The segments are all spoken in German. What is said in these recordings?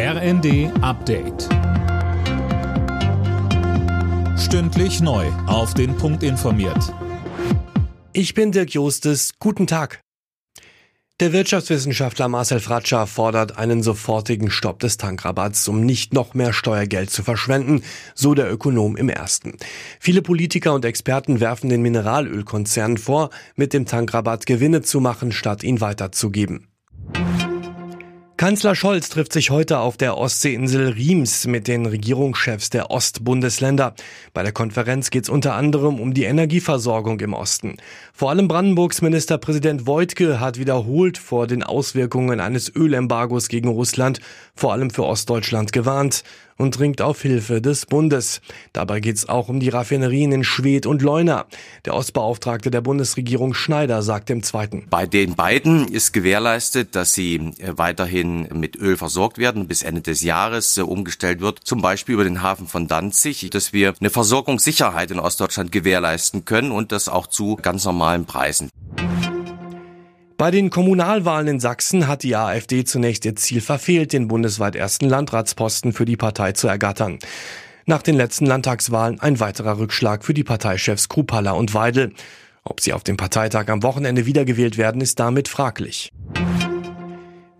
RND Update. Stündlich neu. Auf den Punkt informiert. Ich bin Dirk Jostes. Guten Tag. Der Wirtschaftswissenschaftler Marcel Fratscher fordert einen sofortigen Stopp des Tankrabatts, um nicht noch mehr Steuergeld zu verschwenden, so der Ökonom im ersten. Viele Politiker und Experten werfen den Mineralölkonzernen vor, mit dem Tankrabatt Gewinne zu machen, statt ihn weiterzugeben. Kanzler Scholz trifft sich heute auf der Ostseeinsel Riems mit den Regierungschefs der Ostbundesländer. Bei der Konferenz geht es unter anderem um die Energieversorgung im Osten. Vor allem Brandenburgs Ministerpräsident Wojtke hat wiederholt vor den Auswirkungen eines Ölembargos gegen Russland, vor allem für Ostdeutschland, gewarnt und dringt auf Hilfe des Bundes. Dabei geht es auch um die Raffinerien in Schwedt und Leuna. Der Ostbeauftragte der Bundesregierung Schneider sagt im Zweiten. Bei den beiden ist gewährleistet, dass sie äh, weiterhin mit Öl versorgt werden, bis Ende des Jahres äh, umgestellt wird, zum Beispiel über den Hafen von Danzig, dass wir eine Versorgungssicherheit in Ostdeutschland gewährleisten können und das auch zu ganz normalen Preisen. Bei den Kommunalwahlen in Sachsen hat die AfD zunächst ihr Ziel verfehlt, den bundesweit ersten Landratsposten für die Partei zu ergattern. Nach den letzten Landtagswahlen ein weiterer Rückschlag für die Parteichefs Krupalla und Weidel. Ob sie auf dem Parteitag am Wochenende wiedergewählt werden, ist damit fraglich.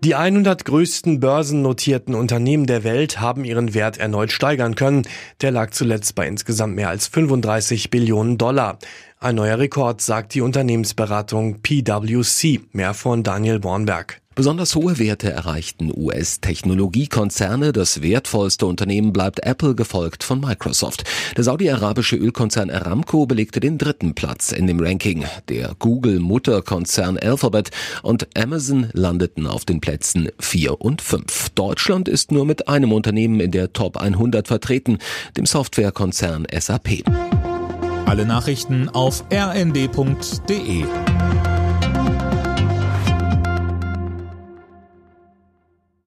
Die 100 größten börsennotierten Unternehmen der Welt haben ihren Wert erneut steigern können. Der lag zuletzt bei insgesamt mehr als 35 Billionen Dollar. Ein neuer Rekord, sagt die Unternehmensberatung PwC. Mehr von Daniel Bornberg. Besonders hohe Werte erreichten US-Technologiekonzerne. Das wertvollste Unternehmen bleibt Apple, gefolgt von Microsoft. Der saudi-arabische Ölkonzern Aramco belegte den dritten Platz in dem Ranking. Der Google-Mutterkonzern Alphabet und Amazon landeten auf den Plätzen 4 und 5. Deutschland ist nur mit einem Unternehmen in der Top 100 vertreten, dem Softwarekonzern SAP. Alle Nachrichten auf rnd.de